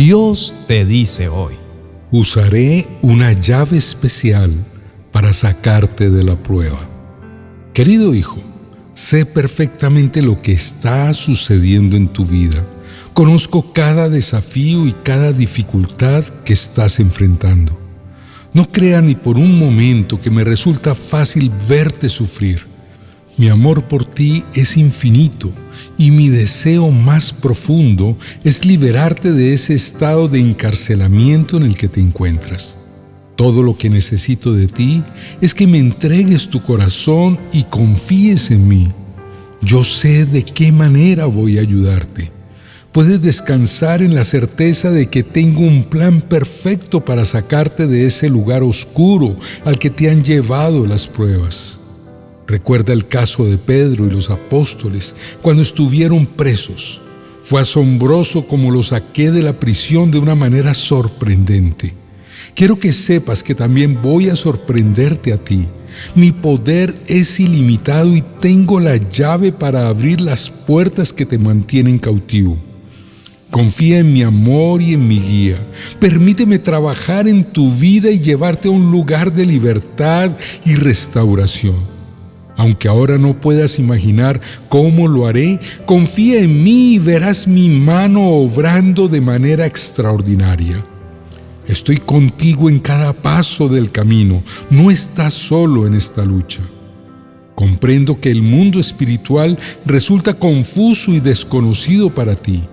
Dios te dice hoy, usaré una llave especial para sacarte de la prueba. Querido hijo, sé perfectamente lo que está sucediendo en tu vida. Conozco cada desafío y cada dificultad que estás enfrentando. No crea ni por un momento que me resulta fácil verte sufrir. Mi amor por es infinito y mi deseo más profundo es liberarte de ese estado de encarcelamiento en el que te encuentras. Todo lo que necesito de ti es que me entregues tu corazón y confíes en mí. Yo sé de qué manera voy a ayudarte. Puedes descansar en la certeza de que tengo un plan perfecto para sacarte de ese lugar oscuro al que te han llevado las pruebas. Recuerda el caso de Pedro y los apóstoles cuando estuvieron presos. Fue asombroso como los saqué de la prisión de una manera sorprendente. Quiero que sepas que también voy a sorprenderte a ti. Mi poder es ilimitado y tengo la llave para abrir las puertas que te mantienen cautivo. Confía en mi amor y en mi guía. Permíteme trabajar en tu vida y llevarte a un lugar de libertad y restauración. Aunque ahora no puedas imaginar cómo lo haré, confía en mí y verás mi mano obrando de manera extraordinaria. Estoy contigo en cada paso del camino, no estás solo en esta lucha. Comprendo que el mundo espiritual resulta confuso y desconocido para ti.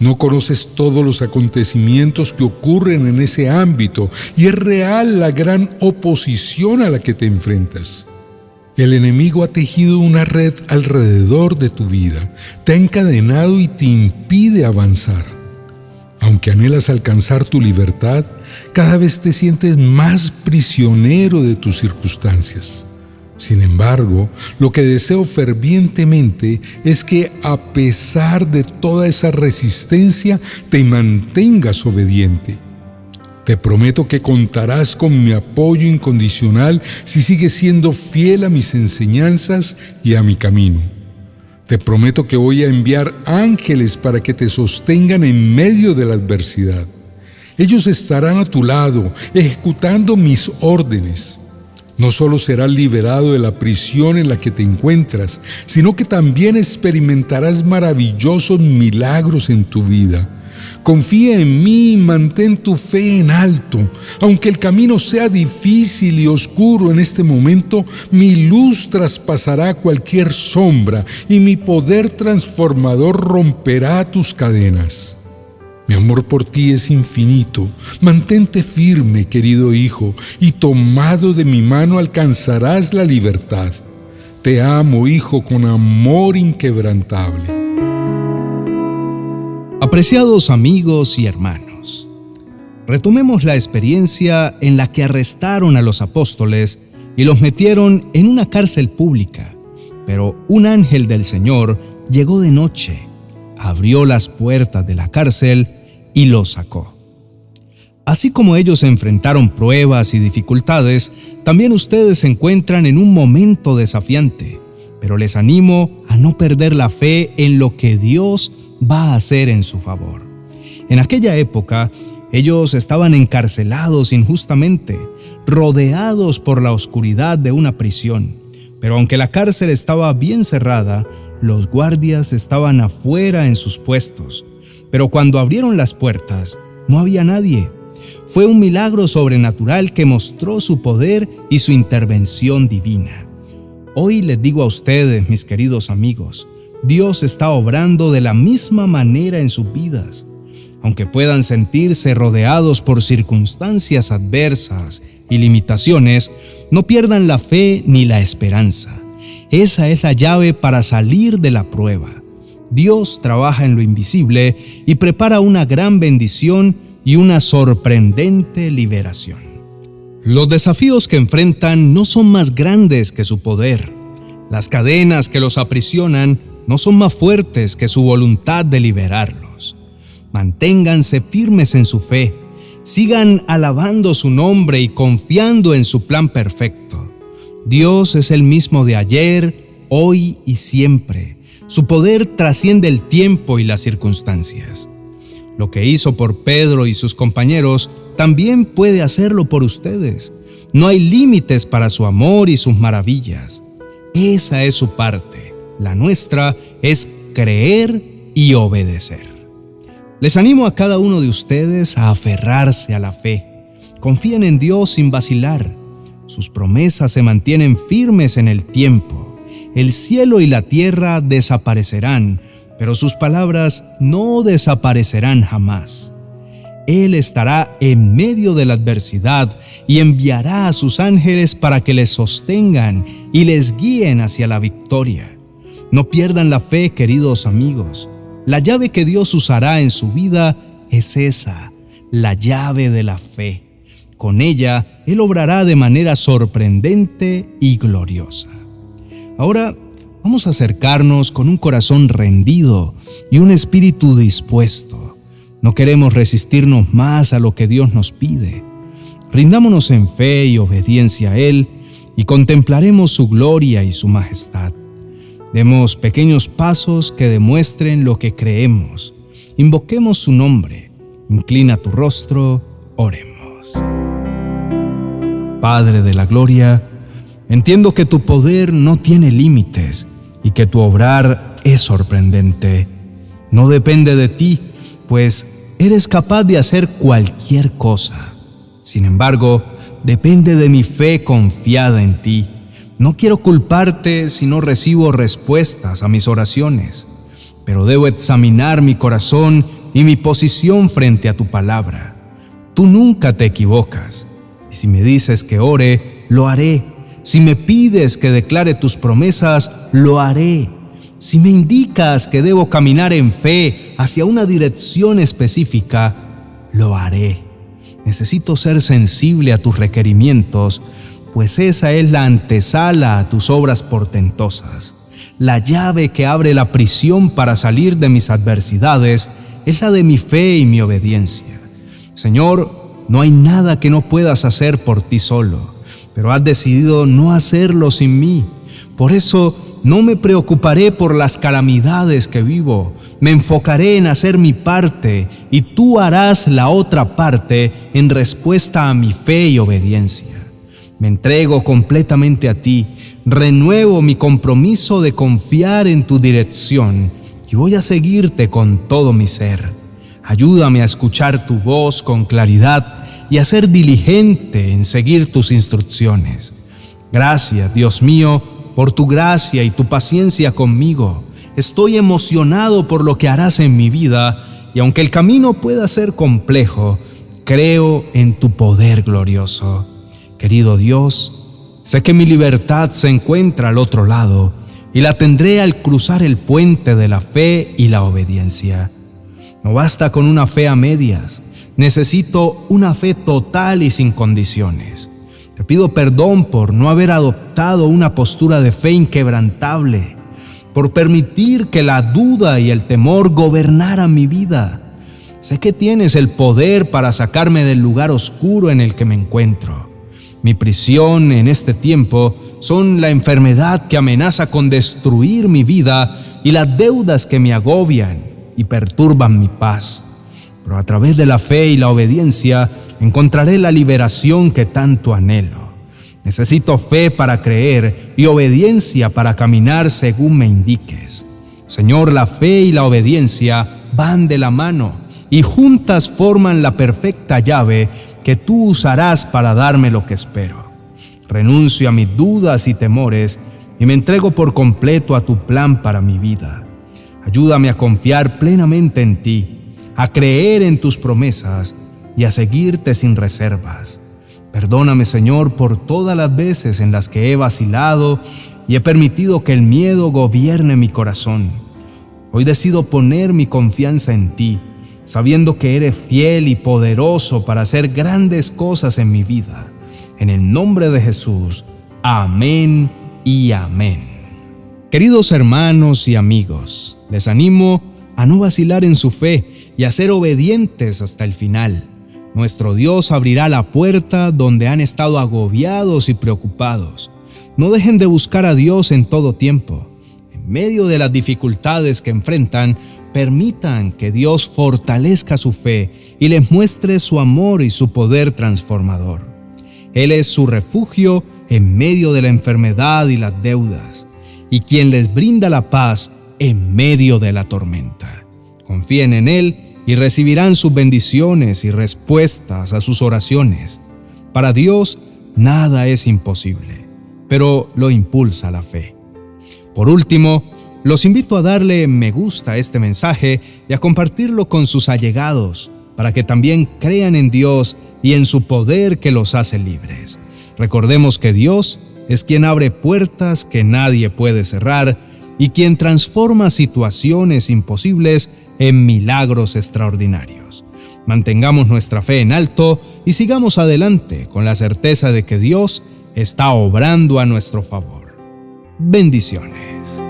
No conoces todos los acontecimientos que ocurren en ese ámbito y es real la gran oposición a la que te enfrentas. El enemigo ha tejido una red alrededor de tu vida, te ha encadenado y te impide avanzar. Aunque anhelas alcanzar tu libertad, cada vez te sientes más prisionero de tus circunstancias. Sin embargo, lo que deseo fervientemente es que a pesar de toda esa resistencia, te mantengas obediente te prometo que contarás con mi apoyo incondicional si sigues siendo fiel a mis enseñanzas y a mi camino. Te prometo que voy a enviar ángeles para que te sostengan en medio de la adversidad. Ellos estarán a tu lado, ejecutando mis órdenes. No solo serás liberado de la prisión en la que te encuentras, sino que también experimentarás maravillosos milagros en tu vida Confía en mí y mantén tu fe en alto. Aunque el camino sea difícil y oscuro en este momento, mi luz traspasará cualquier sombra y mi poder transformador romperá tus cadenas. Mi amor por ti es infinito. Mantente firme, querido hijo, y tomado de mi mano alcanzarás la libertad. Te amo, hijo, con amor inquebrantable. Apreciados amigos y hermanos, retomemos la experiencia en la que arrestaron a los apóstoles y los metieron en una cárcel pública, pero un ángel del Señor llegó de noche, abrió las puertas de la cárcel y los sacó. Así como ellos enfrentaron pruebas y dificultades, también ustedes se encuentran en un momento desafiante, pero les animo a no perder la fe en lo que Dios va a hacer en su favor. En aquella época, ellos estaban encarcelados injustamente, rodeados por la oscuridad de una prisión. Pero aunque la cárcel estaba bien cerrada, los guardias estaban afuera en sus puestos. Pero cuando abrieron las puertas, no había nadie. Fue un milagro sobrenatural que mostró su poder y su intervención divina. Hoy les digo a ustedes, mis queridos amigos, Dios está obrando de la misma manera en sus vidas. Aunque puedan sentirse rodeados por circunstancias adversas y limitaciones, no pierdan la fe ni la esperanza. Esa es la llave para salir de la prueba. Dios trabaja en lo invisible y prepara una gran bendición y una sorprendente liberación. Los desafíos que enfrentan no son más grandes que su poder. Las cadenas que los aprisionan no son más fuertes que su voluntad de liberarlos. Manténganse firmes en su fe, sigan alabando su nombre y confiando en su plan perfecto. Dios es el mismo de ayer, hoy y siempre. Su poder trasciende el tiempo y las circunstancias. Lo que hizo por Pedro y sus compañeros, también puede hacerlo por ustedes. No hay límites para su amor y sus maravillas. Esa es su parte. La nuestra es creer y obedecer. Les animo a cada uno de ustedes a aferrarse a la fe. Confíen en Dios sin vacilar. Sus promesas se mantienen firmes en el tiempo. El cielo y la tierra desaparecerán, pero sus palabras no desaparecerán jamás. Él estará en medio de la adversidad y enviará a sus ángeles para que les sostengan y les guíen hacia la victoria. No pierdan la fe, queridos amigos. La llave que Dios usará en su vida es esa, la llave de la fe. Con ella, Él obrará de manera sorprendente y gloriosa. Ahora Vamos a acercarnos con un corazón rendido y un espíritu dispuesto. No queremos resistirnos más a lo que Dios nos pide. Rindámonos en fe y obediencia a Él y contemplaremos su gloria y su majestad. Demos pequeños pasos que demuestren lo que creemos. Invoquemos su nombre. Inclina tu rostro, oremos. Padre de la Gloria, Entiendo que tu poder no tiene límites y que tu obrar es sorprendente. No depende de ti, pues eres capaz de hacer cualquier cosa. Sin embargo, depende de mi fe confiada en ti. No quiero culparte si no recibo respuestas a mis oraciones, pero debo examinar mi corazón y mi posición frente a tu palabra. Tú nunca te equivocas, y si me dices que ore, lo haré si me pides que declare tus promesas, lo haré. Si me indicas que debo caminar en fe hacia una dirección específica, lo haré. Necesito ser sensible a tus requerimientos, pues esa es la antesala a tus obras portentosas. La llave que abre la prisión para salir de mis adversidades es la de mi fe y mi obediencia. Señor, no hay nada que no puedas hacer por ti solo pero has decidido no hacerlo sin mí. Por eso no me preocuparé por las calamidades que vivo. Me enfocaré en hacer mi parte y tú harás la otra parte en respuesta a mi fe y obediencia. Me entrego completamente a ti, renuevo mi compromiso de confiar en tu dirección y voy a seguirte con todo mi ser. Ayúdame a escuchar tu voz con claridad y a ser diligente en seguir tus instrucciones. Gracias, Dios mío, por tu gracia y tu paciencia conmigo. Estoy emocionado por lo que harás en mi vida y aunque el camino pueda ser complejo, creo en tu poder glorioso. Querido Dios, sé que mi libertad se encuentra al otro lado y la tendré al cruzar el puente de la fe y la obediencia. No basta con una fe a medias, Necesito una fe total y sin condiciones. Te pido perdón por no haber adoptado una postura de fe inquebrantable, por permitir que la duda y el temor gobernaran mi vida. Sé que tienes el poder para sacarme del lugar oscuro en el que me encuentro. Mi prisión en este tiempo son la enfermedad que amenaza con destruir mi vida y las deudas que me agobian y perturban mi paz pero a través de la fe y la obediencia encontraré la liberación que tanto anhelo. Necesito fe para creer y obediencia para caminar según me indiques. Señor, la fe y la obediencia van de la mano y juntas forman la perfecta llave que tú usarás para darme lo que espero. Renuncio a mis dudas y temores y me entrego por completo a tu plan para mi vida. Ayúdame a confiar plenamente en ti a creer en tus promesas y a seguirte sin reservas. Perdóname, Señor, por todas las veces en las que he vacilado y he permitido que el miedo gobierne mi corazón. Hoy decido poner mi confianza en ti, sabiendo que eres fiel y poderoso para hacer grandes cosas en mi vida. En el nombre de Jesús, amén y amén. Queridos hermanos y amigos, les animo a no vacilar en su fe y a ser obedientes hasta el final. Nuestro Dios abrirá la puerta donde han estado agobiados y preocupados. No dejen de buscar a Dios en todo tiempo. Medio de las dificultades que enfrentan, permitan que Dios fortalezca su fe y les muestre su amor y su poder transformador. Él es su refugio en medio de la enfermedad y las deudas, y quien les brinda la paz en medio de la tormenta. Confíen en Él y recibirán sus bendiciones y respuestas a sus oraciones. Para Dios nada es imposible, pero lo impulsa la fe. Por último, los invito a darle me gusta a este mensaje y a compartirlo con sus allegados, para que también crean en Dios y en su poder que los hace libres. Recordemos que Dios es quien abre puertas que nadie puede cerrar y quien transforma situaciones imposibles en milagros extraordinarios. Mantengamos nuestra fe en alto y sigamos adelante con la certeza de que Dios está obrando a nuestro favor. Bendiciones.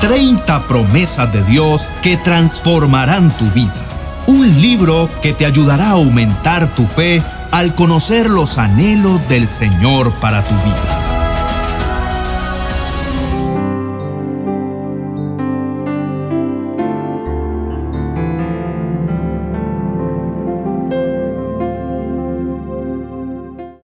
30 promesas de Dios que transformarán tu vida. Un libro que te ayudará a aumentar tu fe al conocer los anhelos del Señor para tu vida.